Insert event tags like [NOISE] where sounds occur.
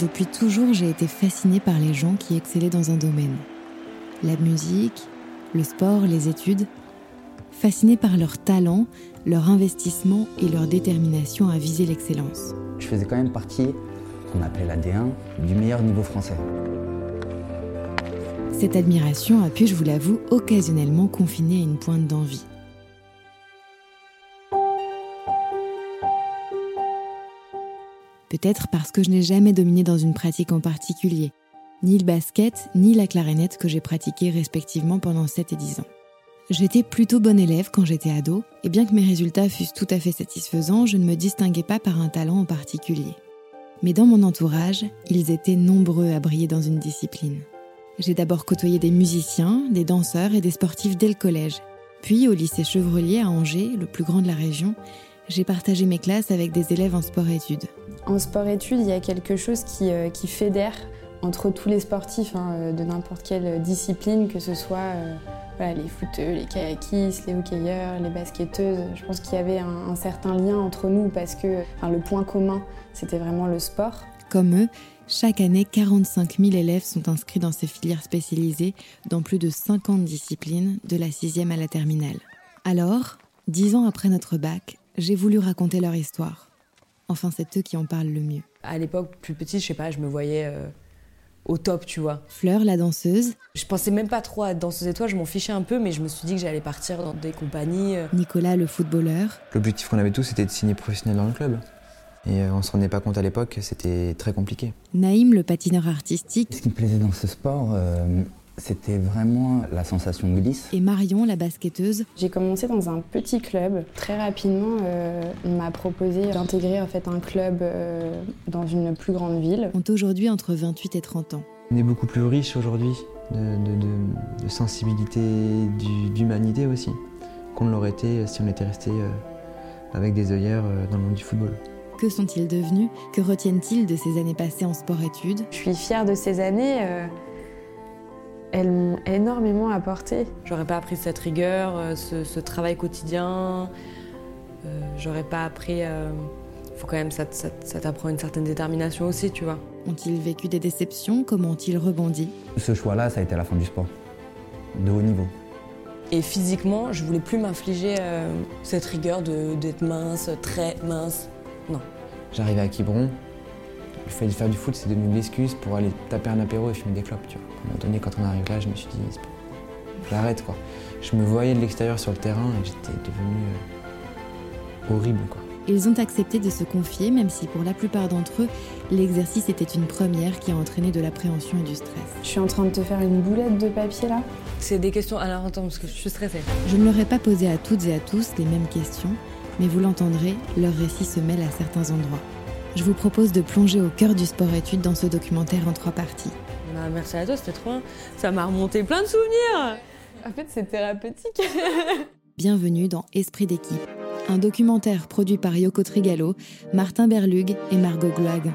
Depuis toujours, j'ai été fascinée par les gens qui excellaient dans un domaine. La musique, le sport, les études. Fascinée par leur talent, leur investissement et leur détermination à viser l'excellence. Je faisais quand même partie, qu'on appelait la D1, du meilleur niveau français. Cette admiration a pu, je vous l'avoue, occasionnellement confiner à une pointe d'envie. Peut-être parce que je n'ai jamais dominé dans une pratique en particulier, ni le basket, ni la clarinette que j'ai pratiqué respectivement pendant 7 et 10 ans. J'étais plutôt bonne élève quand j'étais ado, et bien que mes résultats fussent tout à fait satisfaisants, je ne me distinguais pas par un talent en particulier. Mais dans mon entourage, ils étaient nombreux à briller dans une discipline. J'ai d'abord côtoyé des musiciens, des danseurs et des sportifs dès le collège. Puis au lycée Chevrelier à Angers, le plus grand de la région, j'ai partagé mes classes avec des élèves en sport-études. En sport-études, il y a quelque chose qui, euh, fédère entre tous les sportifs hein, euh, de n'importe quelle discipline, que ce soit euh, les footeux, les kayakistes, les hockeyeurs, les basketteuses. Je pense qu'il y avait un, certain lien entre nous parce que le point commun, c'était vraiment le sport. Comme eux, chaque année, 45 000 élèves sont inscrits dans ces filières spécialisées dans plus de 50 disciplines, de la sixième à la terminale. Alors, dix ans après notre bac, j'ai voulu raconter leur histoire. Enfin, c'est eux qui en parlent le mieux. À l'époque, plus petite, je sais pas, je me voyais euh, au top, tu vois. Fleur, la danseuse. Je pensais même pas trop à danseuse étoile, je m'en fichais un peu, mais je me suis dit que j'allais partir dans des compagnies. euh. Nicolas, le footballeur. L'objectif qu'on avait tous, c'était de signer professionnel dans le club. Et euh, on se rendait pas compte à l'époque, c'était très compliqué. Naïm, le patineur artistique. Ce qui me plaisait dans ce sport, euh, c'était vraiment la sensation de glisse. Et Marion, la basketteuse. J'ai commencé dans un petit club. Très rapidement, euh, on m'a proposé d'intégrer en fait un club euh, dans une plus grande ville. Ont aujourd'hui entre 28 et 30 ans. On est beaucoup plus riche aujourd'hui de, de, de, de sensibilité, d'humanité aussi, qu'on ne l'aurait été si on était resté euh, avec des œillères euh, dans le monde du football. Que sont-ils devenus? Que retiennent-ils de ces années passées en sport-études? Je suis fière de ces années. Elles m'ont énormément apporté. J'aurais pas appris cette rigueur, euh, ce, ce travail quotidien. Euh, J'aurais pas appris. euh, faut quand même, ça, ça, ça t'apprend une certaine détermination aussi, tu vois. Ont-ils vécu des déceptions? Comment ont-ils rebondi? Ce choix-là, ça a été la fin du sport, de haut niveau. Et physiquement, je voulais plus m'infliger euh, cette rigueur de- d'être mince, très mince. Non. J'arrivais à Quiberon, le fait de faire du foot, c'est devenu l'excuse pour aller taper un apéro et fumer des clopes. Tu vois. À un moment donné, quand on arrive là, je me suis dit, c'est pas- j'arrête quoi. Je me voyais de l'extérieur sur le terrain et j'étais devenu euh, horrible quoi. Ils ont accepté de se confier, même si pour la plupart d'entre eux, l'exercice était une première qui a entraîné de l'appréhension et du stress. Je suis en train de te faire une boulette de papier là. C'est des questions. Alors attends, parce que je suis stressée. Je ne leur ai pas posé à toutes et à tous les mêmes questions, mais vous l'entendrez, leur récit se mêle à certains endroits. Je vous propose de plonger au cœur du sport-études dans ce documentaire en trois parties. Bah, merci à toi, c'était trop bien. Ça m'a remonté plein de souvenirs. En fait, c'est thérapeutique. [LAUGHS] Bienvenue dans Esprit d'équipe, un documentaire produit par Yoko Trigalo, Martin Berlug et Margot Gluag.